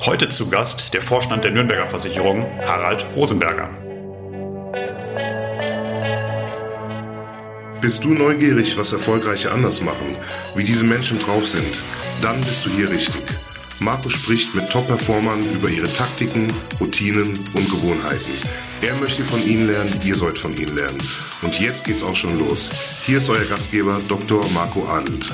Heute zu Gast der Vorstand der Nürnberger Versicherung, Harald Rosenberger. Bist du neugierig, was Erfolgreiche anders machen, wie diese Menschen drauf sind? Dann bist du hier richtig. Marco spricht mit Top-Performern über ihre Taktiken, Routinen und Gewohnheiten. Er möchte von ihnen lernen, ihr sollt von ihnen lernen. Und jetzt geht's auch schon los. Hier ist euer Gastgeber Dr. Marco Adelt.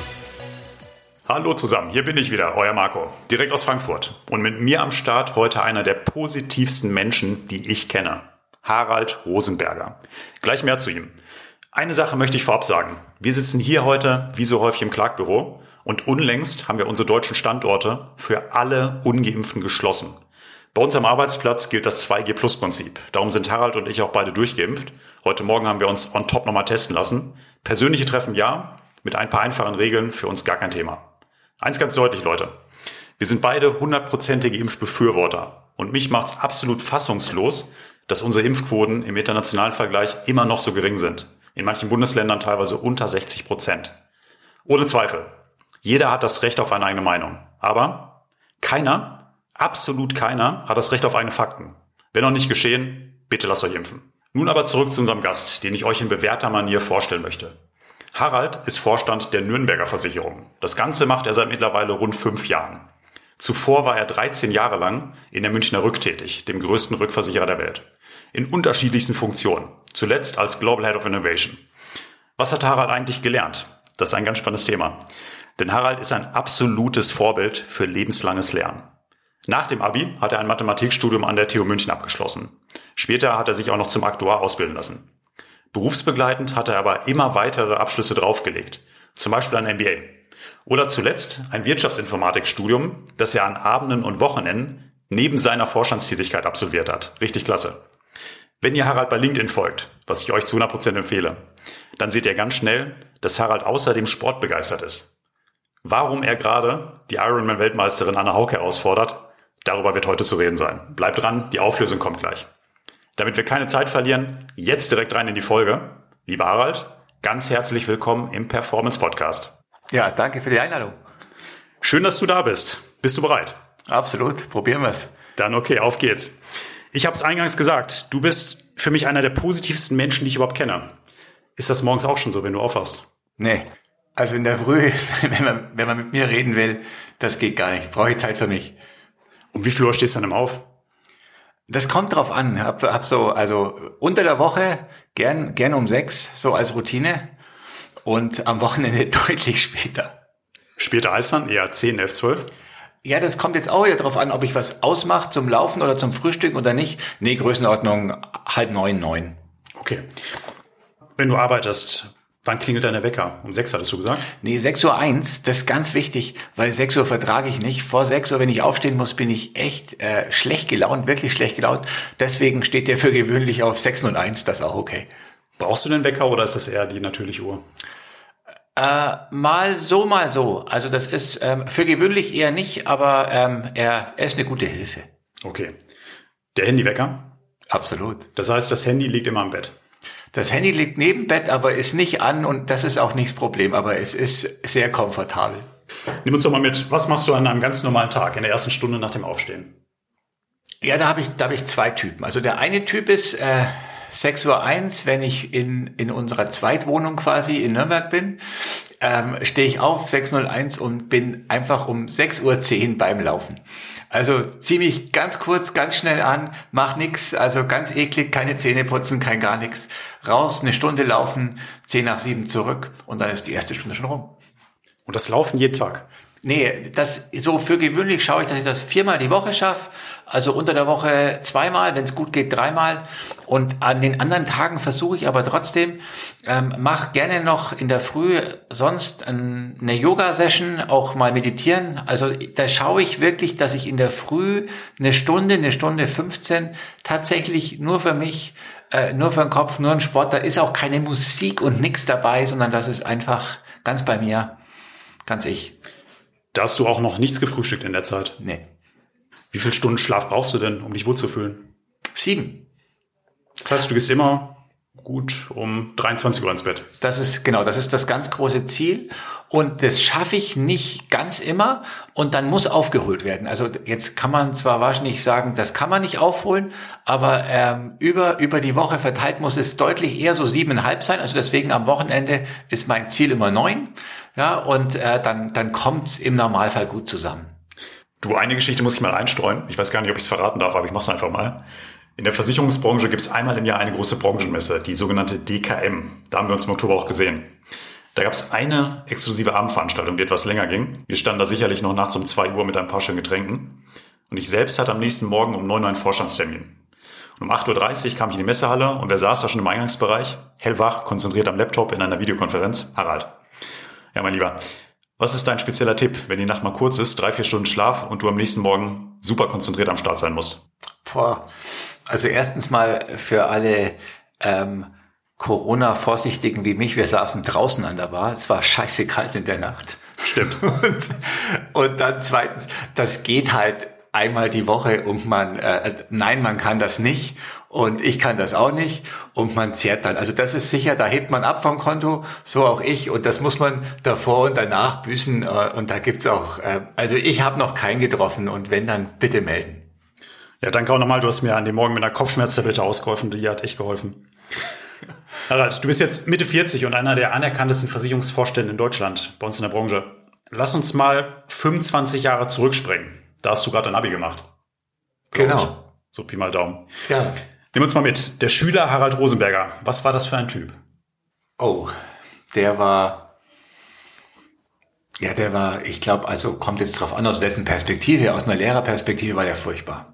Hallo zusammen, hier bin ich wieder, euer Marco, direkt aus Frankfurt. Und mit mir am Start heute einer der positivsten Menschen, die ich kenne. Harald Rosenberger. Gleich mehr zu ihm. Eine Sache möchte ich vorab sagen. Wir sitzen hier heute, wie so häufig, im Klagbüro und unlängst haben wir unsere deutschen Standorte für alle Ungeimpften geschlossen. Bei uns am Arbeitsplatz gilt das 2G-Plus-Prinzip. Darum sind Harald und ich auch beide durchgeimpft. Heute Morgen haben wir uns on top nochmal testen lassen. Persönliche Treffen ja, mit ein paar einfachen Regeln für uns gar kein Thema. Eins ganz deutlich, Leute. Wir sind beide hundertprozentige Impfbefürworter. Und mich macht's absolut fassungslos, dass unsere Impfquoten im internationalen Vergleich immer noch so gering sind in manchen Bundesländern teilweise unter 60 Prozent. Ohne Zweifel. Jeder hat das Recht auf eine eigene Meinung. Aber keiner, absolut keiner, hat das Recht auf eigene Fakten. Wenn noch nicht geschehen, bitte lasst euch impfen. Nun aber zurück zu unserem Gast, den ich euch in bewährter Manier vorstellen möchte. Harald ist Vorstand der Nürnberger Versicherung. Das Ganze macht er seit mittlerweile rund fünf Jahren. Zuvor war er 13 Jahre lang in der Münchner Rück tätig, dem größten Rückversicherer der Welt. In unterschiedlichsten Funktionen zuletzt als Global Head of Innovation. Was hat Harald eigentlich gelernt? Das ist ein ganz spannendes Thema. Denn Harald ist ein absolutes Vorbild für lebenslanges Lernen. Nach dem Abi hat er ein Mathematikstudium an der TU München abgeschlossen. Später hat er sich auch noch zum Aktuar ausbilden lassen. Berufsbegleitend hat er aber immer weitere Abschlüsse draufgelegt. Zum Beispiel ein MBA. Oder zuletzt ein Wirtschaftsinformatikstudium, das er an Abenden und Wochenenden neben seiner Vorstandstätigkeit absolviert hat. Richtig klasse. Wenn ihr Harald bei LinkedIn folgt, was ich euch zu 100% empfehle, dann seht ihr ganz schnell, dass Harald außerdem sportbegeistert ist. Warum er gerade die Ironman-Weltmeisterin Anna Hauke herausfordert, darüber wird heute zu reden sein. Bleibt dran, die Auflösung kommt gleich. Damit wir keine Zeit verlieren, jetzt direkt rein in die Folge. Lieber Harald, ganz herzlich willkommen im Performance Podcast. Ja, danke für die Einladung. Schön, dass du da bist. Bist du bereit? Absolut, probieren wir es. Dann okay, auf geht's. Ich habe es eingangs gesagt, du bist für mich einer der positivsten Menschen, die ich überhaupt kenne. Ist das morgens auch schon so, wenn du aufwachst? Nee. Also in der Früh, wenn man, wenn man mit mir reden will, das geht gar nicht. Brauche ich Zeit für mich. Um wie viel Uhr stehst du dann auf? Das kommt drauf an. Hab, hab so, also unter der Woche gern, gern um sechs, so als Routine. Und am Wochenende deutlich später. Später heißt dann eher 10, 11, 12? Ja, das kommt jetzt auch wieder drauf an, ob ich was ausmache zum Laufen oder zum Frühstück oder nicht. Nee, Größenordnung halb neun, neun. Okay. Wenn du arbeitest, wann klingelt deine Wecker? Um sechs hattest du gesagt? Nee, sechs Uhr, eins. das ist ganz wichtig, weil sechs Uhr vertrage ich nicht. Vor sechs Uhr, wenn ich aufstehen muss, bin ich echt äh, schlecht gelaunt, wirklich schlecht gelaunt. Deswegen steht der für gewöhnlich auf sechs und eins. das ist auch okay. Brauchst du den Wecker oder ist das eher die natürliche Uhr? Äh, mal so, mal so. Also das ist ähm, für gewöhnlich eher nicht, aber ähm, er, er ist eine gute Hilfe. Okay. Der Handywecker? Absolut. Das heißt, das Handy liegt immer im Bett. Das Handy liegt neben Bett, aber ist nicht an und das ist auch nicht das Problem, aber es ist sehr komfortabel. Nimm uns doch mal mit, was machst du an einem ganz normalen Tag in der ersten Stunde nach dem Aufstehen? Ja, da habe ich, da habe ich zwei Typen. Also der eine Typ ist, äh, 6.01 Uhr, wenn ich in, in unserer Zweitwohnung quasi in Nürnberg bin, ähm, stehe ich auf, 6.01 und bin einfach um 6.10 Uhr beim Laufen. Also zieh mich ganz kurz, ganz schnell an, mach nix, also ganz eklig, keine Zähne putzen, kein gar nichts. Raus, eine Stunde laufen, 10 nach 7 zurück und dann ist die erste Stunde schon rum. Und das Laufen jeden Tag? Nee, das so für gewöhnlich schaue ich, dass ich das viermal die Woche schaffe. Also unter der Woche zweimal, wenn es gut geht, dreimal. Und an den anderen Tagen versuche ich aber trotzdem, ähm, mach gerne noch in der Früh sonst eine Yoga-Session, auch mal meditieren. Also da schaue ich wirklich, dass ich in der Früh eine Stunde, eine Stunde 15 tatsächlich nur für mich, äh, nur für den Kopf, nur ein Sport. Da ist auch keine Musik und nichts dabei, sondern das ist einfach ganz bei mir, ganz ich. Da hast du auch noch nichts gefrühstückt in der Zeit? Nee. Wie viele Stunden Schlaf brauchst du denn, um dich wohlzufühlen? Sieben. Das heißt, du gehst immer gut um 23 Uhr ins Bett. Das ist genau, das ist das ganz große Ziel. Und das schaffe ich nicht ganz immer und dann muss aufgeholt werden. Also jetzt kann man zwar wahrscheinlich sagen, das kann man nicht aufholen, aber ähm, über, über die Woche verteilt muss es deutlich eher so siebeneinhalb sein. Also deswegen am Wochenende ist mein Ziel immer neun. Ja, und äh, dann, dann kommt's im Normalfall gut zusammen. Du, eine Geschichte muss ich mal einstreuen. Ich weiß gar nicht, ob ich es verraten darf, aber ich mache es einfach mal. In der Versicherungsbranche gibt es einmal im Jahr eine große Branchenmesse, die sogenannte DKM. Da haben wir uns im Oktober auch gesehen. Da gab es eine exklusive Abendveranstaltung, die etwas länger ging. Wir standen da sicherlich noch nachts um zwei Uhr mit ein paar schönen Getränken. Und ich selbst hatte am nächsten Morgen um 9 Uhr einen Vorstandstermin. Und um 8.30 Uhr kam ich in die Messehalle und wer saß da schon im Eingangsbereich? Hellwach, konzentriert am Laptop in einer Videokonferenz? Harald. Ja, mein Lieber, was ist dein spezieller Tipp, wenn die Nacht mal kurz ist, drei, vier Stunden Schlaf und du am nächsten Morgen super konzentriert am Start sein musst? Boah. Also erstens mal für alle ähm, Corona-Vorsichtigen wie mich, wir saßen draußen an der Bar, es war scheiße kalt in der Nacht. Stimmt. Und, und dann zweitens, das geht halt einmal die Woche und man, äh, nein, man kann das nicht und ich kann das auch nicht und man zehrt dann. Also das ist sicher, da hebt man ab vom Konto, so auch ich und das muss man davor und danach büßen äh, und da gibt's auch, äh, also ich habe noch keinen getroffen und wenn, dann bitte melden. Ja, danke auch nochmal, du hast mir an dem Morgen mit einer Kopfschmerztablette ausgeholfen, die hat echt geholfen. Harald, du bist jetzt Mitte 40 und einer der anerkanntesten Versicherungsvorstände in Deutschland, bei uns in der Branche. Lass uns mal 25 Jahre zurückspringen. Da hast du gerade ein Abi gemacht. Genau. Ich. So Pi mal Daumen. Ja. Nimm uns mal mit. Der Schüler Harald Rosenberger. Was war das für ein Typ? Oh, der war, ja, der war, ich glaube, also kommt jetzt drauf an, aus wessen Perspektive, aus einer Lehrerperspektive war der furchtbar.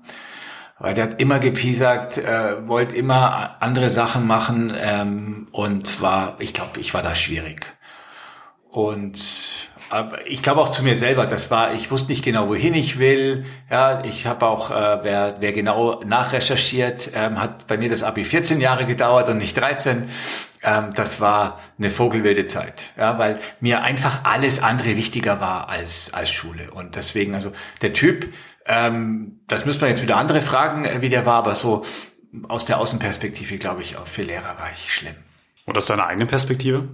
Weil der hat immer gepiesackt, äh, wollte immer andere Sachen machen ähm, und war, ich glaube, ich war da schwierig. Und ich glaube auch zu mir selber, das war, ich wusste nicht genau, wohin ich will. Ja, ich habe auch, äh, wer, wer genau nachrecherchiert, ähm, hat bei mir das Abi 14 Jahre gedauert und nicht 13. Ähm, das war eine vogelwilde Zeit, ja, weil mir einfach alles andere wichtiger war als als Schule. Und deswegen, also der Typ, ähm, das müsste man jetzt wieder andere fragen, äh, wie der war, aber so aus der Außenperspektive, glaube ich, auch für Lehrer war ich schlimm. Und aus deiner eigenen Perspektive?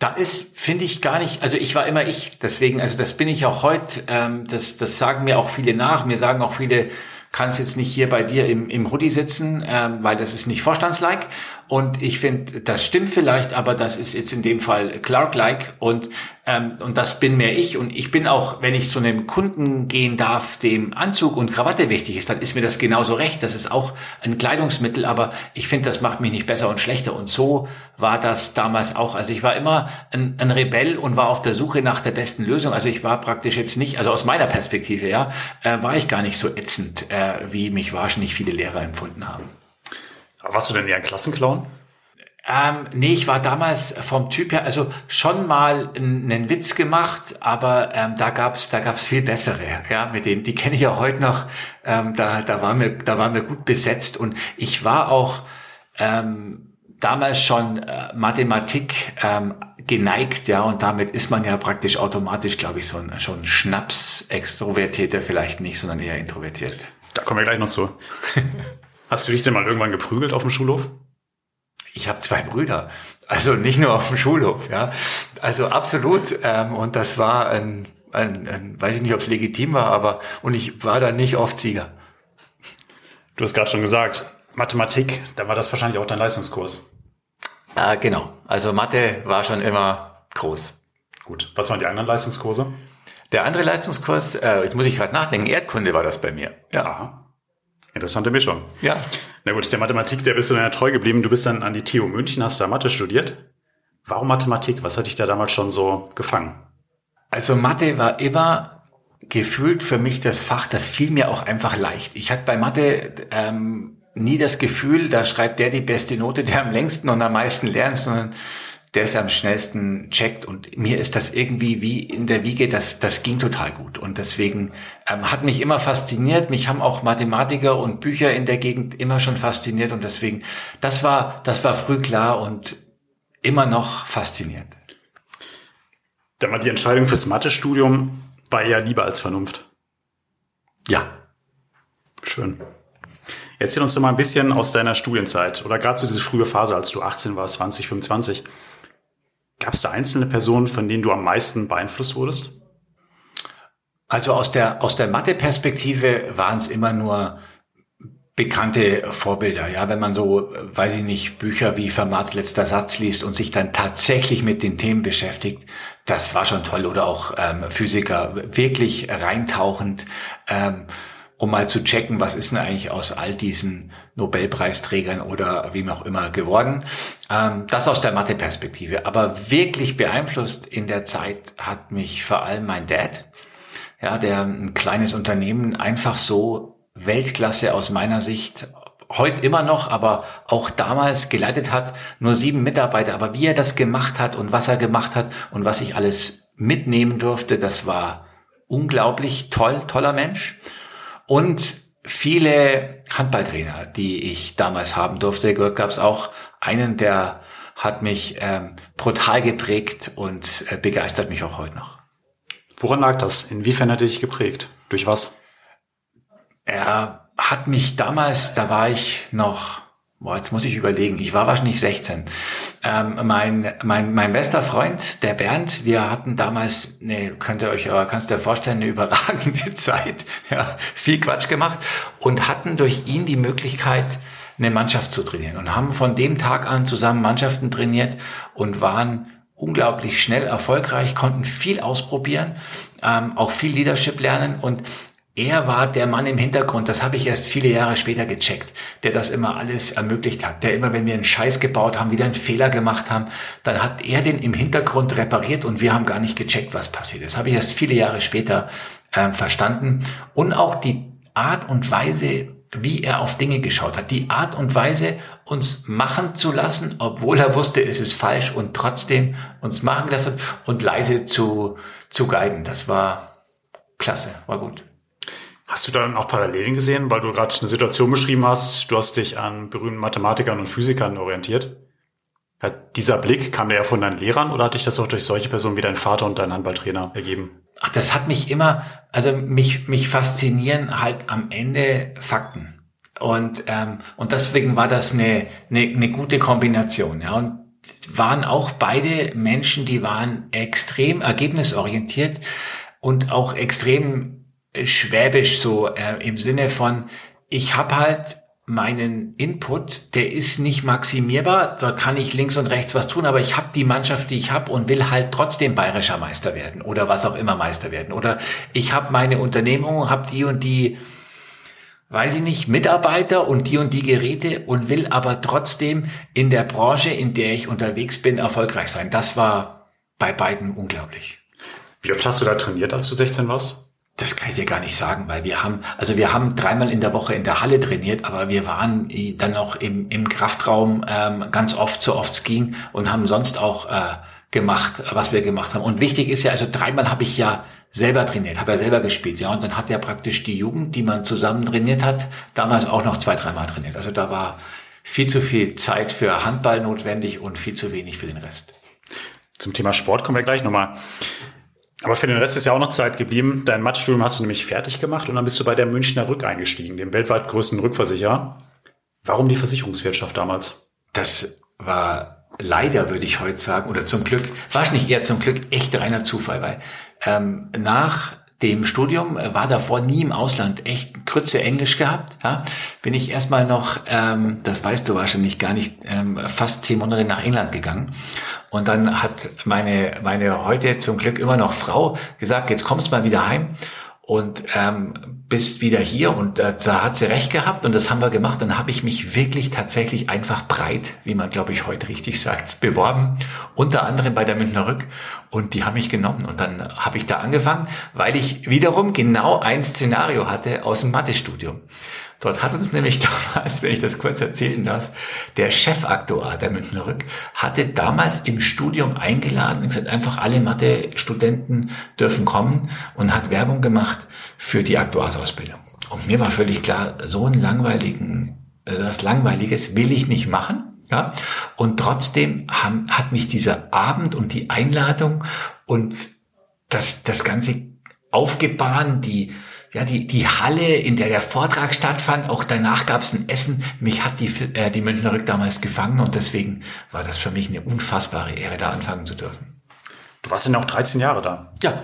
Da ist, finde ich gar nicht, also ich war immer ich, deswegen, also das bin ich auch heute, ähm, das, das sagen mir auch viele nach, mir sagen auch viele, kannst jetzt nicht hier bei dir im, im Hoodie sitzen, ähm, weil das ist nicht vorstandslike. Und ich finde, das stimmt vielleicht, aber das ist jetzt in dem Fall Clark-like und, ähm, und das bin mehr ich. Und ich bin auch, wenn ich zu einem Kunden gehen darf, dem Anzug und Krawatte wichtig ist, dann ist mir das genauso recht. Das ist auch ein Kleidungsmittel, aber ich finde, das macht mich nicht besser und schlechter. Und so war das damals auch. Also ich war immer ein, ein Rebell und war auf der Suche nach der besten Lösung. Also ich war praktisch jetzt nicht, also aus meiner Perspektive, ja, äh, war ich gar nicht so ätzend, äh, wie mich wahrscheinlich viele Lehrer empfunden haben. Warst du denn eher ein Klassenclown? Ähm, nee, ich war damals vom Typ her, also schon mal einen Witz gemacht, aber ähm, da gab's da gab's viel bessere, ja, mit denen, die kenne ich ja heute noch. Ähm, da, da waren wir, da waren wir gut besetzt und ich war auch ähm, damals schon äh, Mathematik ähm, geneigt, ja, und damit ist man ja praktisch automatisch, glaube ich, so ein schon Schnaps-Extrovertierter vielleicht nicht, sondern eher introvertiert. Da kommen wir gleich noch zu. Hast du dich denn mal irgendwann geprügelt auf dem Schulhof? Ich habe zwei Brüder, also nicht nur auf dem Schulhof, ja. Also absolut. Ähm, und das war ein, ein, ein weiß ich nicht, ob es legitim war, aber und ich war da nicht oft Sieger. Du hast gerade schon gesagt, Mathematik, da war das wahrscheinlich auch dein Leistungskurs. Äh, genau. Also Mathe war schon immer groß. Gut. Was waren die anderen Leistungskurse? Der andere Leistungskurs, äh, jetzt muss ich gerade nachdenken, Erdkunde war das bei mir. Ja. Aha. Interessante Mischung. Ja. Na gut, der Mathematik, der bist du dann ja treu geblieben. Du bist dann an die TU München, hast da Mathe studiert. Warum Mathematik? Was hat dich da damals schon so gefangen? Also Mathe war immer gefühlt für mich das Fach, das fiel mir auch einfach leicht. Ich hatte bei Mathe ähm, nie das Gefühl, da schreibt der die beste Note, der am längsten und am meisten lernt, sondern der es am schnellsten checkt. Und mir ist das irgendwie wie in der Wiege, das, das ging total gut. Und deswegen ähm, hat mich immer fasziniert. Mich haben auch Mathematiker und Bücher in der Gegend immer schon fasziniert. Und deswegen, das war, das war früh klar und immer noch faszinierend. Dann war die Entscheidung fürs Mathestudium war eher Liebe als Vernunft. Ja. Schön. Erzähl uns doch mal ein bisschen aus deiner Studienzeit oder gerade so diese frühe Phase, als du 18 warst, 20, 25. Gab es da einzelne Personen, von denen du am meisten beeinflusst wurdest? Also aus der, aus der Mathe-Perspektive waren es immer nur bekannte Vorbilder. Ja, wenn man so, weiß ich nicht, Bücher wie Fermats letzter Satz liest und sich dann tatsächlich mit den Themen beschäftigt, das war schon toll. Oder auch ähm, Physiker, wirklich reintauchend, ähm, um mal zu checken, was ist denn eigentlich aus all diesen Nobelpreisträgern oder wie auch immer geworden. Ähm, das aus der Mathe-Perspektive. Aber wirklich beeinflusst in der Zeit hat mich vor allem mein Dad, ja, der ein kleines Unternehmen einfach so Weltklasse aus meiner Sicht heute immer noch, aber auch damals geleitet hat, nur sieben Mitarbeiter. Aber wie er das gemacht hat und was er gemacht hat und was ich alles mitnehmen durfte, das war unglaublich toll, toller Mensch. Und viele Handballtrainer, die ich damals haben durfte, gab es auch einen, der hat mich ähm, brutal geprägt und äh, begeistert mich auch heute noch. Woran lag das? Inwiefern hat er dich geprägt? Durch was? Er hat mich damals, da war ich noch, boah, jetzt muss ich überlegen, ich war wahrscheinlich 16. Ähm, mein, mein, mein bester Freund, der Bernd, wir hatten damals, ne, könnt ihr euch aber, kannst du dir vorstellen, eine überragende Zeit, ja, viel Quatsch gemacht und hatten durch ihn die Möglichkeit, eine Mannschaft zu trainieren und haben von dem Tag an zusammen Mannschaften trainiert und waren unglaublich schnell erfolgreich, konnten viel ausprobieren, ähm, auch viel Leadership lernen und er war der Mann im Hintergrund, das habe ich erst viele Jahre später gecheckt, der das immer alles ermöglicht hat, der immer, wenn wir einen Scheiß gebaut haben, wieder einen Fehler gemacht haben, dann hat er den im Hintergrund repariert und wir haben gar nicht gecheckt, was passiert ist. Das habe ich erst viele Jahre später äh, verstanden. Und auch die Art und Weise, wie er auf Dinge geschaut hat, die Art und Weise, uns machen zu lassen, obwohl er wusste, es ist falsch und trotzdem uns machen lassen und leise zu, zu guiden. Das war klasse, war gut. Hast du dann auch Parallelen gesehen, weil du gerade eine Situation beschrieben hast, du hast dich an berühmten Mathematikern und Physikern orientiert? Hat dieser Blick, kam der ja von deinen Lehrern oder hat dich das auch durch solche Personen wie dein Vater und dein Handballtrainer ergeben? Ach, das hat mich immer, also mich, mich faszinieren halt am Ende Fakten. Und, ähm, und deswegen war das eine, eine, eine gute Kombination. Ja. Und waren auch beide Menschen, die waren extrem ergebnisorientiert und auch extrem schwäbisch so äh, im Sinne von, ich habe halt meinen Input, der ist nicht maximierbar, da kann ich links und rechts was tun, aber ich habe die Mannschaft, die ich habe und will halt trotzdem bayerischer Meister werden oder was auch immer Meister werden. Oder ich habe meine Unternehmung, habe die und die, weiß ich nicht, Mitarbeiter und die und die Geräte und will aber trotzdem in der Branche, in der ich unterwegs bin, erfolgreich sein. Das war bei beiden unglaublich. Wie oft hast du da trainiert, als du 16 warst? Das kann ich dir gar nicht sagen, weil wir haben, also wir haben dreimal in der Woche in der Halle trainiert, aber wir waren dann auch im, im Kraftraum ähm, ganz oft, so oft es ging und haben sonst auch äh, gemacht, was wir gemacht haben. Und wichtig ist ja, also dreimal habe ich ja selber trainiert, habe ja selber gespielt, ja, und dann hat ja praktisch die Jugend, die man zusammen trainiert hat, damals auch noch zwei, dreimal trainiert. Also da war viel zu viel Zeit für Handball notwendig und viel zu wenig für den Rest. Zum Thema Sport kommen wir gleich nochmal. Aber für den Rest ist ja auch noch Zeit geblieben. Dein Mathestudium hast du nämlich fertig gemacht und dann bist du bei der Münchner Rück eingestiegen, dem weltweit größten Rückversicherer. Warum die Versicherungswirtschaft damals? Das war leider, würde ich heute sagen, oder zum Glück, wahrscheinlich eher zum Glück echt reiner Zufall, weil ähm, nach dem Studium, äh, war davor nie im Ausland, echt Krütze Englisch gehabt. Ja, bin ich erstmal noch, ähm, das weißt du wahrscheinlich gar nicht, ähm, fast zehn Monate nach England gegangen. Und dann hat meine, meine heute zum Glück immer noch Frau gesagt, jetzt kommst du mal wieder heim und ähm, bist wieder hier und äh, da hat sie recht gehabt und das haben wir gemacht. Dann habe ich mich wirklich tatsächlich einfach breit, wie man glaube ich heute richtig sagt, beworben, unter anderem bei der Münchner Rück und die haben mich genommen und dann habe ich da angefangen, weil ich wiederum genau ein Szenario hatte aus dem Mathestudium. Dort hat uns nämlich damals, wenn ich das kurz erzählen darf, der Chefaktuar der Münchner Rück hatte damals im Studium eingeladen und gesagt, einfach alle Mathe-Studenten dürfen kommen und hat Werbung gemacht für die Aktuarsausbildung. Und mir war völlig klar, so einen langweiligen, also was Langweiliges will ich nicht machen. Ja, und trotzdem haben, hat mich dieser Abend und die Einladung und das, das ganze Aufgebahn, die, ja, die, die Halle, in der der Vortrag stattfand, auch danach gab es ein Essen. Mich hat die, äh, die Münchner Rück damals gefangen und deswegen war das für mich eine unfassbare Ehre, da anfangen zu dürfen. Du warst ja auch 13 Jahre da. Ja.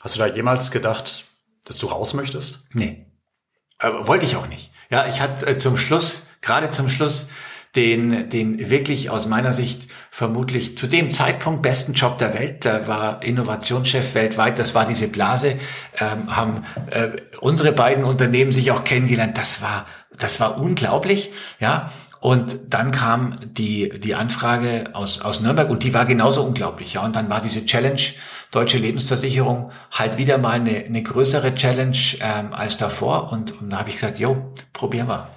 Hast du da jemals gedacht, dass du raus möchtest? Nee. Äh, wollte ich auch nicht. Ja, ich hatte äh, zum Schluss, gerade zum Schluss, den, den wirklich aus meiner Sicht vermutlich zu dem Zeitpunkt besten Job der Welt. Da war Innovationschef weltweit. Das war diese Blase. Ähm, haben äh, unsere beiden Unternehmen sich auch kennengelernt. Das war, das war unglaublich. Ja. Und dann kam die, die Anfrage aus, aus Nürnberg und die war genauso unglaublich. Ja. Und dann war diese Challenge Deutsche Lebensversicherung halt wieder mal eine, eine größere Challenge ähm, als davor. Und, und da habe ich gesagt, jo, probieren wir.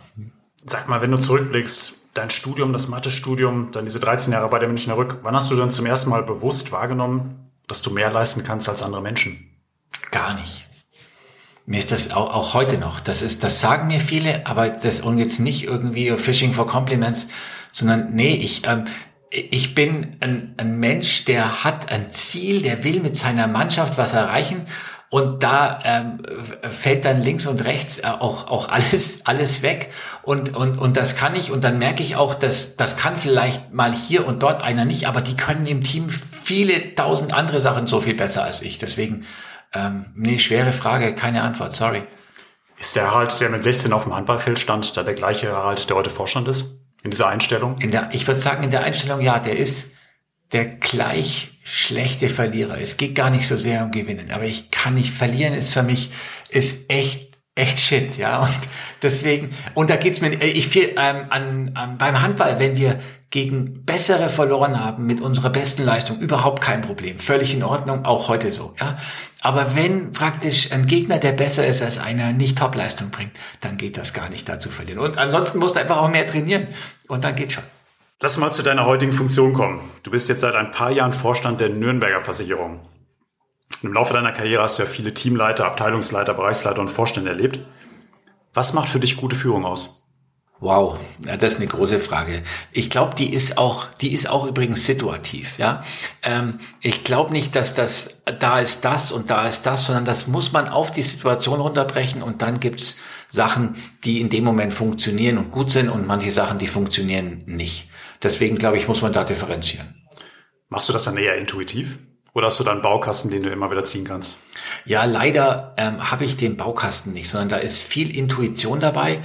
Sag mal, wenn du zurückblickst, dein Studium, das Mathe-Studium, dann diese 13 Jahre bei der Münchner Rück, wann hast du dann zum ersten Mal bewusst wahrgenommen, dass du mehr leisten kannst als andere Menschen? Gar nicht. Mir ist das auch, auch heute noch. Das ist, das sagen mir viele, aber das und jetzt nicht irgendwie Fishing for Compliments, sondern nee, ich, ähm, ich bin ein, ein Mensch, der hat ein Ziel, der will mit seiner Mannschaft was erreichen und da ähm, fällt dann links und rechts äh, auch, auch alles, alles weg. Und, und, und das kann ich. Und dann merke ich auch, dass das kann vielleicht mal hier und dort einer nicht, aber die können im Team viele tausend andere Sachen so viel besser als ich. Deswegen, ähm, nee, schwere Frage, keine Antwort, sorry. Ist der Harald, der mit 16 auf dem Handballfeld stand, da der gleiche Harald, der heute Vorstand ist? In dieser Einstellung? In der, ich würde sagen, in der Einstellung, ja, der ist der gleich schlechte Verlierer. Es geht gar nicht so sehr um Gewinnen, aber ich kann nicht verlieren, ist für mich, ist echt, echt shit, ja. Und deswegen, und da geht's mir, ich viel ähm, an, an, beim Handball, wenn wir gegen bessere verloren haben mit unserer besten Leistung, überhaupt kein Problem. Völlig in Ordnung, auch heute so, ja. Aber wenn praktisch ein Gegner, der besser ist als einer, nicht Topleistung bringt, dann geht das gar nicht da zu verlieren. Und ansonsten musst du einfach auch mehr trainieren und dann geht schon. Lass mal zu deiner heutigen Funktion kommen. Du bist jetzt seit ein paar Jahren Vorstand der Nürnberger Versicherung. Im Laufe deiner Karriere hast du ja viele Teamleiter, Abteilungsleiter, Bereichsleiter und Vorstände erlebt. Was macht für dich gute Führung aus? Wow, ja, das ist eine große Frage. Ich glaube, die ist auch, die ist auch übrigens situativ. Ja, ähm, ich glaube nicht, dass das da ist das und da ist das, sondern das muss man auf die Situation runterbrechen und dann gibt's Sachen, die in dem Moment funktionieren und gut sind und manche Sachen, die funktionieren nicht. Deswegen glaube ich, muss man da differenzieren. Machst du das dann eher intuitiv? Oder hast du da einen Baukasten, den du immer wieder ziehen kannst? Ja, leider ähm, habe ich den Baukasten nicht, sondern da ist viel Intuition dabei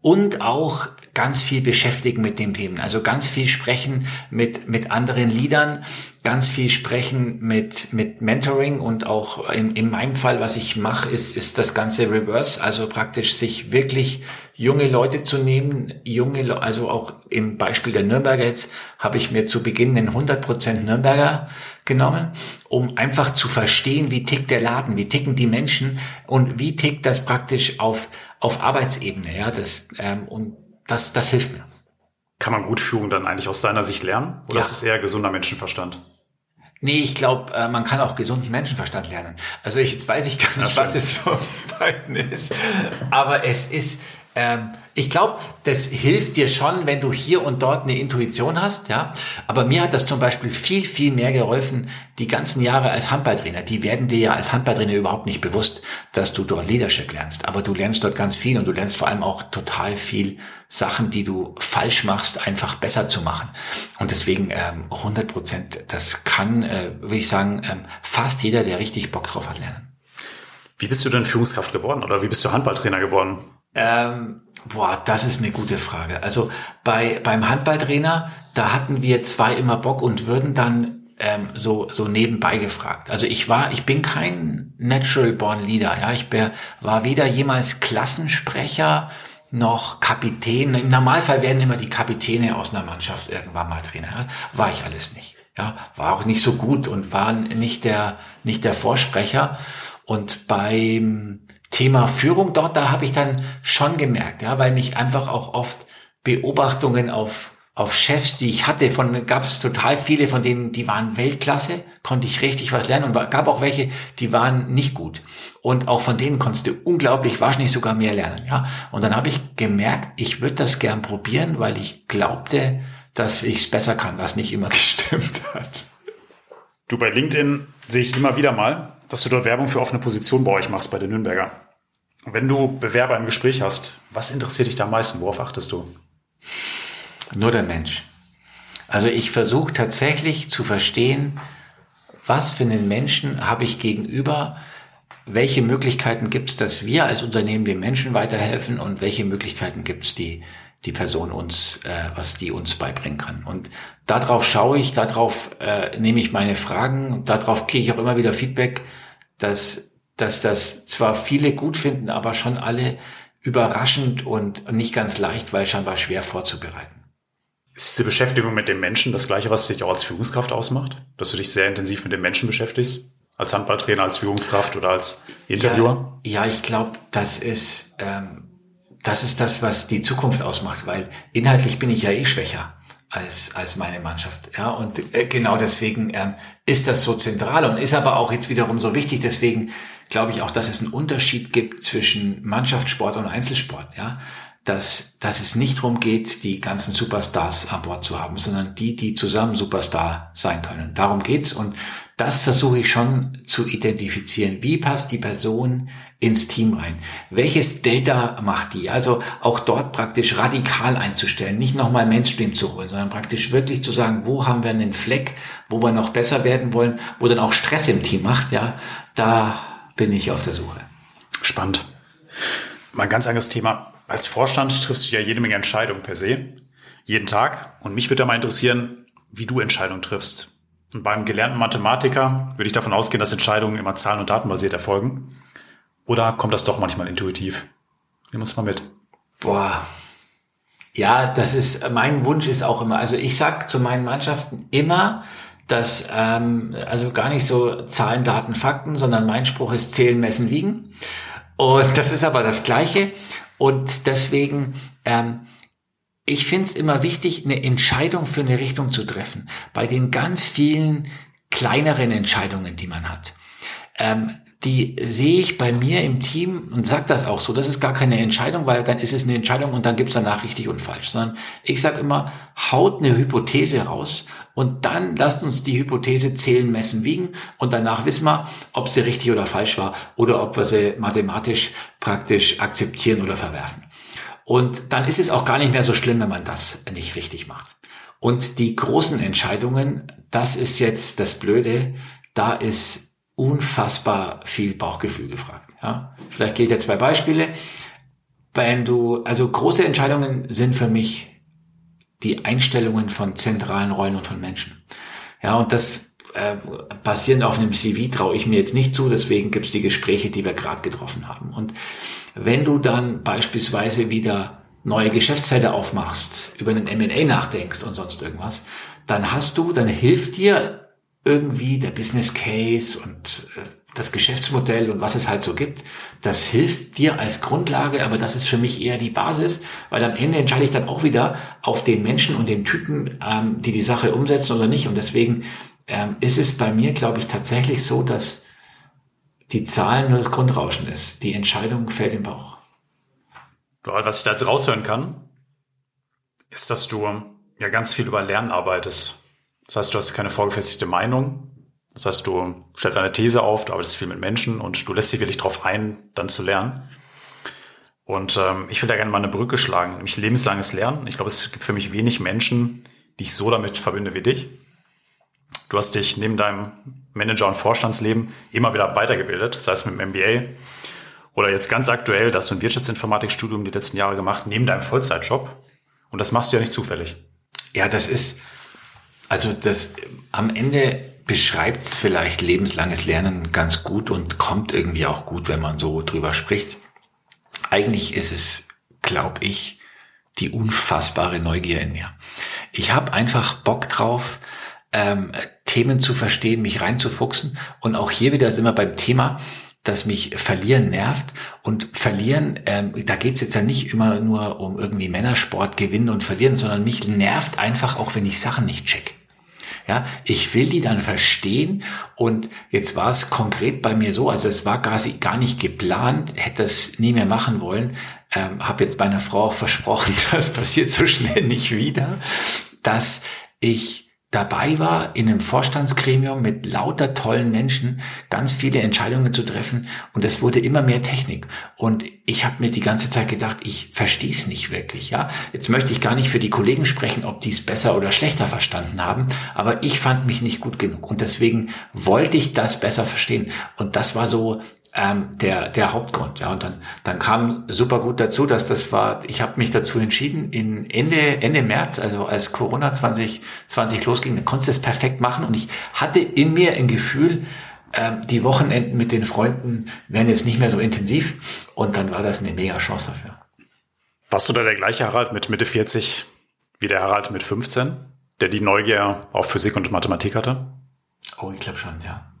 und auch ganz viel beschäftigen mit dem Themen. Also ganz viel sprechen mit, mit anderen Liedern, ganz viel sprechen mit, mit Mentoring und auch in, in meinem Fall, was ich mache, ist, ist das ganze Reverse, also praktisch sich wirklich junge Leute zu nehmen, junge, also auch im Beispiel der Nürnberger jetzt, habe ich mir zu Beginn den 100% Nürnberger genommen, um einfach zu verstehen, wie tickt der Laden, wie ticken die Menschen und wie tickt das praktisch auf, auf Arbeitsebene, ja, das, ähm, und das, das hilft mir. Kann man gut Führung dann eigentlich aus deiner Sicht lernen? Oder ja. ist es eher gesunder Menschenverstand? Nee, ich glaube, äh, man kann auch gesunden Menschenverstand lernen. Also ich, jetzt weiß ich gar nicht, was es von beiden ist. Aber es ist, ähm, ich glaube, das hilft dir schon, wenn du hier und dort eine Intuition hast, ja. Aber mir hat das zum Beispiel viel, viel mehr geholfen, die ganzen Jahre als Handballtrainer. Die werden dir ja als Handballtrainer überhaupt nicht bewusst, dass du dort Leadership lernst. Aber du lernst dort ganz viel und du lernst vor allem auch total viel Sachen, die du falsch machst, einfach besser zu machen. Und deswegen ähm, 100 Prozent, das kann, äh, würde ich sagen, ähm, fast jeder, der richtig Bock drauf hat, lernen. Wie bist du denn Führungskraft geworden oder wie bist du Handballtrainer geworden? Ähm, boah, das ist eine gute Frage. Also bei, beim Handballtrainer, da hatten wir zwei immer Bock und würden dann ähm, so, so nebenbei gefragt. Also ich war, ich bin kein Natural Born Leader. Ja, ich wär, war weder jemals Klassensprecher noch Kapitän. Im Normalfall werden immer die Kapitäne aus einer Mannschaft irgendwann mal Trainer. Ja? War ich alles nicht. Ja, war auch nicht so gut und war nicht der, nicht der Vorsprecher. Und beim Thema Führung dort, da habe ich dann schon gemerkt, ja, weil mich einfach auch oft Beobachtungen auf auf Chefs, die ich hatte, von gab es total viele, von denen die waren Weltklasse, konnte ich richtig was lernen und gab auch welche, die waren nicht gut. Und auch von denen konntest du unglaublich wahrscheinlich sogar mehr lernen, ja. Und dann habe ich gemerkt, ich würde das gern probieren, weil ich glaubte, dass ich es besser kann, was nicht immer gestimmt hat. Du bei LinkedIn sehe ich immer wieder mal, dass du dort Werbung für offene Position bei euch machst, bei den Nürnberger. Wenn du Bewerber im Gespräch hast, was interessiert dich da am meisten? Worauf achtest du? Nur der Mensch. Also ich versuche tatsächlich zu verstehen, was für einen Menschen habe ich gegenüber, welche Möglichkeiten gibt es, dass wir als Unternehmen den Menschen weiterhelfen und welche Möglichkeiten gibt es, die die Person uns, äh, was die uns beibringen kann. Und darauf schaue ich, darauf äh, nehme ich meine Fragen, darauf kriege ich auch immer wieder Feedback, dass, dass das zwar viele gut finden, aber schon alle überraschend und nicht ganz leicht, weil scheinbar schwer vorzubereiten. Ist diese Beschäftigung mit dem Menschen das gleiche, was dich auch als Führungskraft ausmacht? Dass du dich sehr intensiv mit dem Menschen beschäftigst? Als Handballtrainer, als Führungskraft oder als Interviewer? Ja, ja ich glaube, das ist, ähm, das ist das, was die Zukunft ausmacht, weil inhaltlich bin ich ja eh schwächer als, als meine Mannschaft. Ja, und äh, genau deswegen ähm, ist das so zentral und ist aber auch jetzt wiederum so wichtig. Deswegen glaube ich auch, dass es einen Unterschied gibt zwischen Mannschaftssport und Einzelsport. Ja, dass, dass es nicht darum geht, die ganzen Superstars an Bord zu haben, sondern die, die zusammen Superstar sein können. Darum geht's und das versuche ich schon zu identifizieren. Wie passt die Person ins Team rein? Welches Delta macht die? Also auch dort praktisch radikal einzustellen, nicht nochmal Mainstream zu holen, sondern praktisch wirklich zu sagen, wo haben wir einen Fleck, wo wir noch besser werden wollen, wo dann auch Stress im Team macht, ja, da bin ich auf der Suche. Spannend. Mal ein ganz anderes Thema. Als Vorstand triffst du ja jede Menge Entscheidungen per se, jeden Tag. Und mich würde da mal interessieren, wie du Entscheidungen triffst. Und beim gelernten Mathematiker würde ich davon ausgehen, dass Entscheidungen immer zahlen- und datenbasiert erfolgen. Oder kommt das doch manchmal intuitiv? Nimm uns mal mit. Boah. Ja, das ist, mein Wunsch ist auch immer, also ich sag zu meinen Mannschaften immer, dass, ähm, also gar nicht so Zahlen, Daten, Fakten, sondern mein Spruch ist zählen, messen, wiegen. Und das ist aber das Gleiche. Und deswegen, ähm, ich finde es immer wichtig, eine Entscheidung für eine Richtung zu treffen. Bei den ganz vielen kleineren Entscheidungen, die man hat. Ähm, die sehe ich bei mir im Team und sage das auch so. Das ist gar keine Entscheidung, weil dann ist es eine Entscheidung und dann gibt's danach richtig und falsch. Sondern ich sage immer, haut eine Hypothese raus und dann lasst uns die Hypothese zählen, messen, wiegen und danach wissen wir, ob sie richtig oder falsch war oder ob wir sie mathematisch praktisch akzeptieren oder verwerfen. Und dann ist es auch gar nicht mehr so schlimm, wenn man das nicht richtig macht. Und die großen Entscheidungen, das ist jetzt das Blöde, da ist unfassbar viel Bauchgefühl gefragt. Ja? Vielleicht geht ja zwei Beispiele. Wenn du, also große Entscheidungen sind für mich die Einstellungen von zentralen Rollen und von Menschen. Ja, und das äh, basierend auf einem CV traue ich mir jetzt nicht zu, deswegen gibt's die Gespräche, die wir gerade getroffen haben. Und wenn du dann beispielsweise wieder neue Geschäftsfelder aufmachst, über einen M&A nachdenkst und sonst irgendwas, dann hast du, dann hilft dir irgendwie der Business Case und äh, das Geschäftsmodell und was es halt so gibt, das hilft dir als Grundlage, aber das ist für mich eher die Basis, weil am Ende entscheide ich dann auch wieder auf den Menschen und den Typen, ähm, die die Sache umsetzen oder nicht. Und deswegen ähm, ist es bei mir, glaube ich, tatsächlich so, dass die Zahlen nur das Grundrauschen ist. Die Entscheidung fällt im Bauch. Was ich da jetzt raushören kann, ist, dass du ja ganz viel über Lernen arbeitest. Das heißt, du hast keine vorgefestigte Meinung. Das heißt, du stellst eine These auf, du arbeitest viel mit Menschen und du lässt dich wirklich darauf ein, dann zu lernen. Und ähm, ich will da gerne mal eine Brücke schlagen, nämlich lebenslanges Lernen. Ich glaube, es gibt für mich wenig Menschen, die ich so damit verbinde wie dich. Du hast dich neben deinem Manager- und Vorstandsleben immer wieder weitergebildet, das heißt mit dem MBA oder jetzt ganz aktuell, da hast du ein Wirtschaftsinformatikstudium die letzten Jahre gemacht, neben deinem Vollzeitjob. Und das machst du ja nicht zufällig. Ja, das ist, also das am Ende beschreibt es vielleicht lebenslanges Lernen ganz gut und kommt irgendwie auch gut, wenn man so drüber spricht. Eigentlich ist es, glaube ich, die unfassbare Neugier in mir. Ich habe einfach Bock drauf, ähm, Themen zu verstehen, mich reinzufuchsen. Und auch hier wieder sind wir beim Thema, dass mich Verlieren nervt. Und Verlieren, ähm, da geht's jetzt ja nicht immer nur um irgendwie Männersport, Gewinnen und Verlieren, sondern mich nervt einfach auch, wenn ich Sachen nicht check. Ja, ich will die dann verstehen. Und jetzt war es konkret bei mir so, also es war gar, gar nicht geplant, hätte es nie mehr machen wollen, ähm, habe jetzt meiner Frau auch versprochen, das passiert so schnell nicht wieder, dass ich dabei war, in einem Vorstandsgremium mit lauter tollen Menschen ganz viele Entscheidungen zu treffen und es wurde immer mehr Technik. Und ich habe mir die ganze Zeit gedacht, ich verstehe es nicht wirklich. Ja, Jetzt möchte ich gar nicht für die Kollegen sprechen, ob die es besser oder schlechter verstanden haben, aber ich fand mich nicht gut genug und deswegen wollte ich das besser verstehen. Und das war so ähm, der, der Hauptgrund. Ja, und dann, dann kam super gut dazu, dass das war, ich habe mich dazu entschieden, in Ende, Ende März, also als Corona 2020 losging, dann konntest du es perfekt machen und ich hatte in mir ein Gefühl, ähm, die Wochenenden mit den Freunden werden jetzt nicht mehr so intensiv und dann war das eine mega Chance dafür. Warst du da der gleiche Harald mit Mitte 40 wie der Harald mit 15, der die Neugier auf Physik und Mathematik hatte? Oh, ich glaube schon, ja.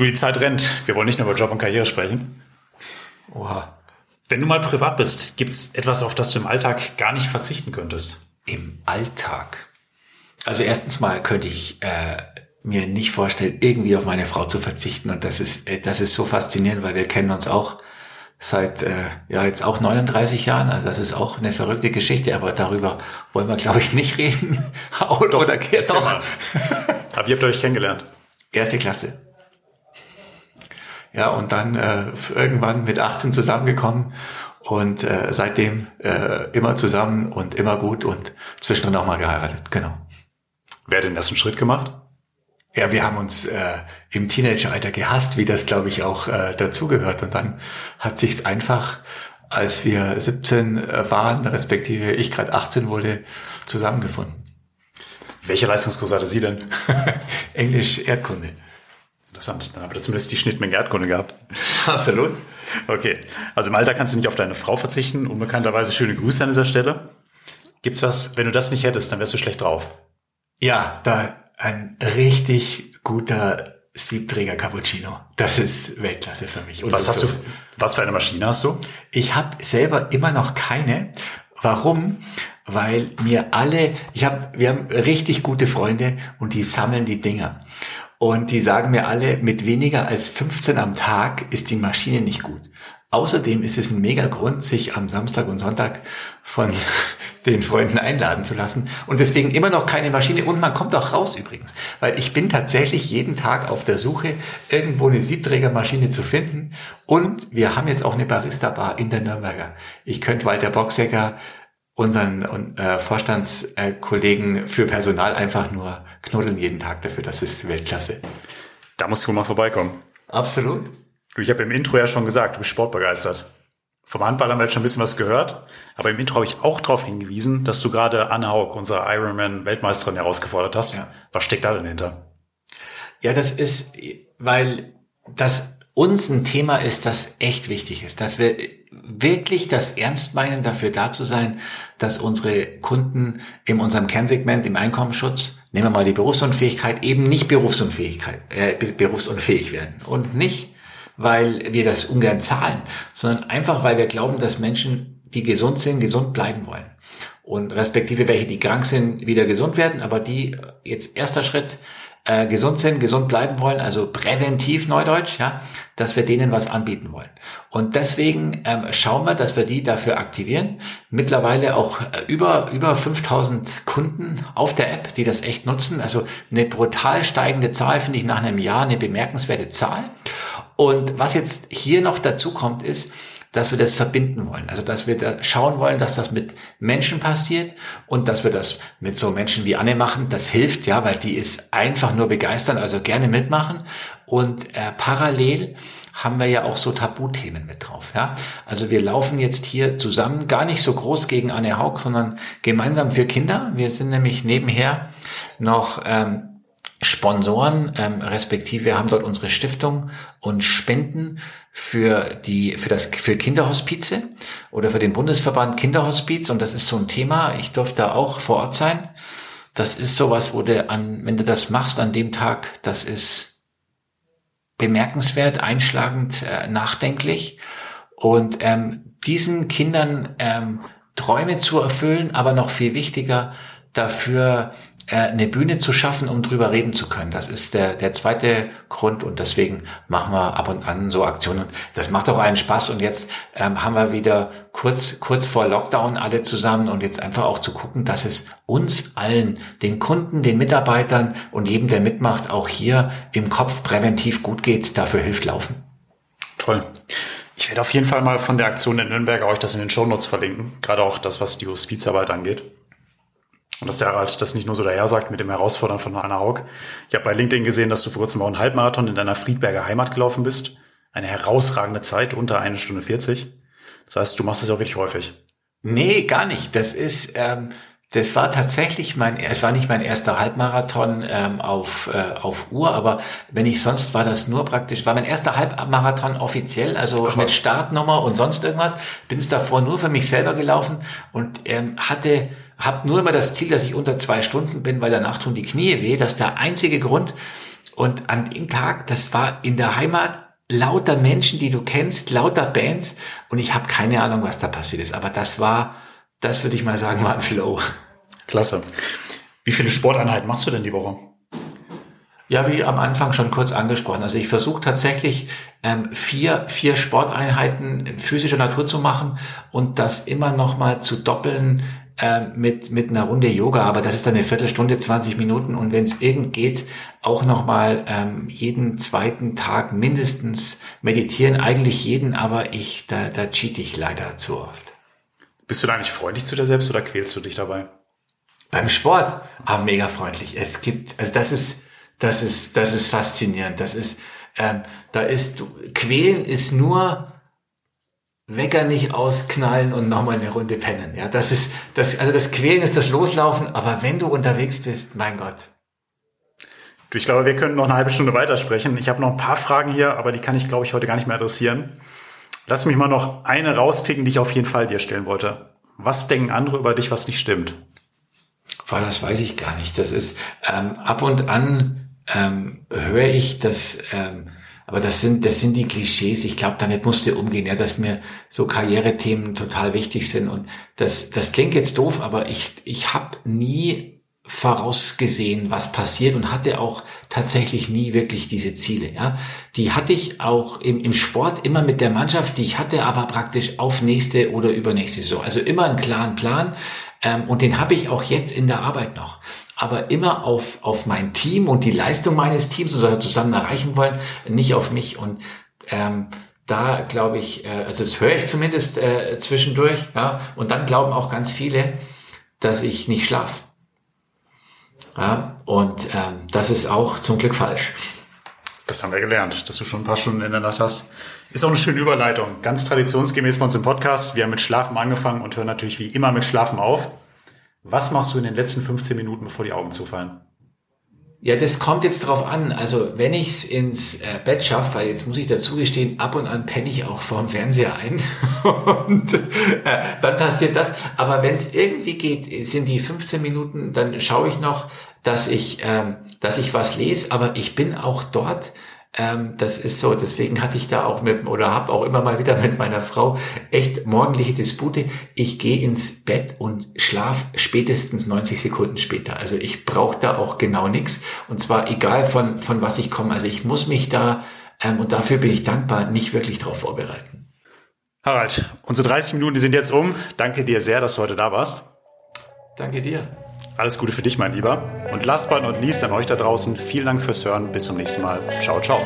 Du, die Zeit rennt. Wir wollen nicht nur über Job und Karriere sprechen. Oha. Wenn du mal privat bist, gibt es etwas, auf das du im Alltag gar nicht verzichten könntest? Im Alltag? Also erstens mal könnte ich äh, mir nicht vorstellen, irgendwie auf meine Frau zu verzichten. Und das ist, äh, das ist so faszinierend, weil wir kennen uns auch seit äh, ja jetzt auch 39 Jahren. Also das ist auch eine verrückte Geschichte, aber darüber wollen wir, glaube ich, nicht reden. oder, oder jetzt auch. Aber wie habt ihr euch kennengelernt? Erste Klasse. Ja, und dann äh, irgendwann mit 18 zusammengekommen und äh, seitdem äh, immer zusammen und immer gut und zwischendrin auch mal geheiratet, genau. Wer hat den ersten Schritt gemacht? Ja, wir haben uns äh, im Teenageralter gehasst, wie das, glaube ich, auch äh, dazugehört. Und dann hat sich's einfach, als wir 17 äh, waren, respektive ich gerade 18 wurde, zusammengefunden. Welche Leistungskurs hatte Sie denn? Englisch Erdkunde. Interessant. Dann habt ihr zumindest die Schnittmenge Erdkunde gehabt. Absolut. Okay. Also im Alter kannst du nicht auf deine Frau verzichten. Unbekannterweise schöne Grüße an dieser Stelle. Gibt's was, wenn du das nicht hättest, dann wärst du schlecht drauf. Ja, da ein richtig guter Siebträger Cappuccino. Das ist Weltklasse für mich. Und was hast du, was für eine Maschine hast du? Ich habe selber immer noch keine. Warum? Weil mir alle, ich habe, wir haben richtig gute Freunde und die sammeln die Dinger. Und die sagen mir alle, mit weniger als 15 am Tag ist die Maschine nicht gut. Außerdem ist es ein mega Grund, sich am Samstag und Sonntag von den Freunden einladen zu lassen. Und deswegen immer noch keine Maschine. Und man kommt auch raus übrigens. Weil ich bin tatsächlich jeden Tag auf der Suche, irgendwo eine Siebträgermaschine zu finden. Und wir haben jetzt auch eine Barista-Bar in der Nürnberger. Ich könnte Walter Boxecker unseren äh, Vorstandskollegen für Personal einfach nur knuddeln jeden Tag dafür. Das ist Weltklasse. Da muss ich wohl mal vorbeikommen. Absolut. Ich habe im Intro ja schon gesagt, du bist sportbegeistert. Vom Handball haben wir jetzt schon ein bisschen was gehört, aber im Intro habe ich auch darauf hingewiesen, dass du gerade Anne Haug, unsere Ironman-Weltmeisterin, herausgefordert hast. Ja. Was steckt da denn hinter? Ja, das ist, weil das uns ein Thema ist, das echt wichtig ist, dass wir wirklich das ernst meinen, dafür da zu sein, dass unsere Kunden in unserem Kernsegment im Einkommensschutz, nehmen wir mal die Berufsunfähigkeit, eben nicht Berufsunfähigkeit, äh, berufsunfähig werden. Und nicht, weil wir das ungern zahlen, sondern einfach, weil wir glauben, dass Menschen, die gesund sind, gesund bleiben wollen. Und respektive welche, die krank sind, wieder gesund werden, aber die jetzt erster Schritt äh, gesund sind, gesund bleiben wollen, also präventiv Neudeutsch, ja, dass wir denen was anbieten wollen. Und deswegen ähm, schauen wir, dass wir die dafür aktivieren. Mittlerweile auch äh, über, über 5000 Kunden auf der App, die das echt nutzen. Also eine brutal steigende Zahl, finde ich nach einem Jahr eine bemerkenswerte Zahl. Und was jetzt hier noch dazu kommt, ist, dass wir das verbinden wollen. Also dass wir da schauen wollen, dass das mit Menschen passiert und dass wir das mit so Menschen wie Anne machen. Das hilft, ja, weil die ist einfach nur begeistern, also gerne mitmachen. Und äh, parallel haben wir ja auch so Tabuthemen mit drauf. Ja? Also wir laufen jetzt hier zusammen, gar nicht so groß gegen Anne Haug, sondern gemeinsam für Kinder. Wir sind nämlich nebenher noch ähm, Sponsoren, ähm, respektive wir haben dort unsere Stiftung und Spenden für die für das für Kinderhospize oder für den Bundesverband Kinderhospiz und das ist so ein Thema. Ich durfte da auch vor Ort sein. Das ist sowas, wo du an, wenn du das machst an dem Tag, das ist bemerkenswert, einschlagend, äh, nachdenklich und ähm, diesen Kindern ähm, Träume zu erfüllen, aber noch viel wichtiger dafür eine Bühne zu schaffen, um drüber reden zu können. Das ist der, der zweite Grund und deswegen machen wir ab und an so Aktionen. Das macht auch einen Spaß und jetzt ähm, haben wir wieder kurz, kurz vor Lockdown alle zusammen und jetzt einfach auch zu gucken, dass es uns allen, den Kunden, den Mitarbeitern und jedem, der mitmacht, auch hier im Kopf präventiv gut geht. Dafür hilft Laufen. Toll. Ich werde auf jeden Fall mal von der Aktion in Nürnberg euch das in den Shownotes verlinken. Gerade auch das, was die Hospizarbeit angeht. Und dass der halt das nicht nur so daher sagt mit dem Herausfordern von Anna Haug. Ich habe bei LinkedIn gesehen, dass du vor kurzem auch einen Halbmarathon in deiner Friedberger Heimat gelaufen bist. Eine herausragende Zeit, unter eine Stunde 40. Das heißt, du machst es auch wirklich häufig. Nee, gar nicht. Das ist, ähm, das war tatsächlich mein, es war nicht mein erster Halbmarathon ähm, auf, äh, auf Uhr, aber wenn ich sonst war das nur praktisch, war mein erster Halbmarathon offiziell, also Ach, mit Startnummer und sonst irgendwas. Bin es davor nur für mich selber gelaufen und ähm, hatte habe nur immer das Ziel, dass ich unter zwei Stunden bin, weil danach tun die Knie weh. Das ist der einzige Grund. Und an dem Tag, das war in der Heimat lauter Menschen, die du kennst, lauter Bands und ich habe keine Ahnung, was da passiert ist. Aber das war, das würde ich mal sagen, war ein Flow. Klasse. Wie viele Sporteinheiten machst du denn die Woche? Ja, wie am Anfang schon kurz angesprochen. Also ich versuche tatsächlich ähm, vier, vier Sporteinheiten physischer Natur zu machen und das immer noch mal zu doppeln äh, mit, mit einer Runde Yoga, aber das ist dann eine Viertelstunde, 20 Minuten und wenn es irgend geht, auch nochmal ähm, jeden zweiten Tag mindestens meditieren, eigentlich jeden, aber ich, da, da cheat ich leider zu oft. Bist du da nicht freundlich zu dir selbst oder quälst du dich dabei? Beim Sport, ah, mega freundlich. Es gibt, also das ist, das ist, das ist faszinierend. Das ist, ähm, da ist, quälen ist nur, Wecker nicht ausknallen und nochmal eine Runde pennen. Ja, das ist, das, also das Quälen ist das Loslaufen, aber wenn du unterwegs bist, mein Gott. Du, ich glaube, wir können noch eine halbe Stunde weitersprechen. Ich habe noch ein paar Fragen hier, aber die kann ich, glaube ich, heute gar nicht mehr adressieren. Lass mich mal noch eine rauspicken, die ich auf jeden Fall dir stellen wollte. Was denken andere über dich, was nicht stimmt? Boah, das weiß ich gar nicht. Das ist ähm, ab und an ähm, höre ich, dass ähm, aber das sind, das sind die Klischees. Ich glaube, damit musst du umgehen, ja, dass mir so Karrierethemen total wichtig sind. Und das, das klingt jetzt doof, aber ich, ich habe nie vorausgesehen, was passiert und hatte auch tatsächlich nie wirklich diese Ziele. Ja, die hatte ich auch im, im Sport immer mit der Mannschaft, die ich hatte, aber praktisch auf nächste oder übernächste Saison. Also immer einen klaren Plan ähm, und den habe ich auch jetzt in der Arbeit noch aber immer auf, auf mein Team und die Leistung meines Teams und was wir zusammen erreichen wollen, nicht auf mich. Und ähm, da glaube ich, äh, also das höre ich zumindest äh, zwischendurch, ja, und dann glauben auch ganz viele, dass ich nicht schlaf. Ja, und ähm, das ist auch zum Glück falsch. Das haben wir gelernt, dass du schon ein paar Stunden in der Nacht hast. Ist auch eine schöne Überleitung. Ganz traditionsgemäß bei uns im Podcast. Wir haben mit Schlafen angefangen und hören natürlich wie immer mit Schlafen auf. Was machst du in den letzten 15 Minuten, bevor die Augen zufallen? Ja, das kommt jetzt drauf an. Also wenn ich es ins äh, Bett schaffe, weil jetzt muss ich dazu gestehen, ab und an penne ich auch vorm Fernseher ein und äh, dann passiert das. Aber wenn es irgendwie geht, sind die 15 Minuten, dann schaue ich noch, dass ich, ähm, dass ich was lese. Aber ich bin auch dort ähm, das ist so, deswegen hatte ich da auch mit, oder habe auch immer mal wieder mit meiner Frau echt morgendliche Dispute. Ich gehe ins Bett und schlaf spätestens 90 Sekunden später. Also ich brauche da auch genau nichts. Und zwar egal von, von was ich komme. Also ich muss mich da, ähm, und dafür bin ich dankbar, nicht wirklich darauf vorbereiten. Harald, unsere 30 Minuten, die sind jetzt um. Danke dir sehr, dass du heute da warst. Danke dir. Alles Gute für dich, mein Lieber. Und last but not least an euch da draußen, vielen Dank fürs Hören. Bis zum nächsten Mal. Ciao, ciao.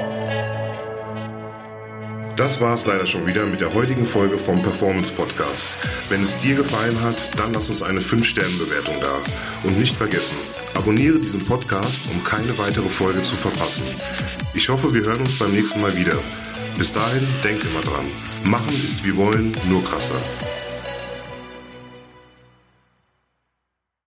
Das war es leider schon wieder mit der heutigen Folge vom Performance Podcast. Wenn es dir gefallen hat, dann lass uns eine 5-Sterne-Bewertung da. Und nicht vergessen, abonniere diesen Podcast, um keine weitere Folge zu verpassen. Ich hoffe, wir hören uns beim nächsten Mal wieder. Bis dahin, denk immer dran. Machen ist wie wollen, nur krasser.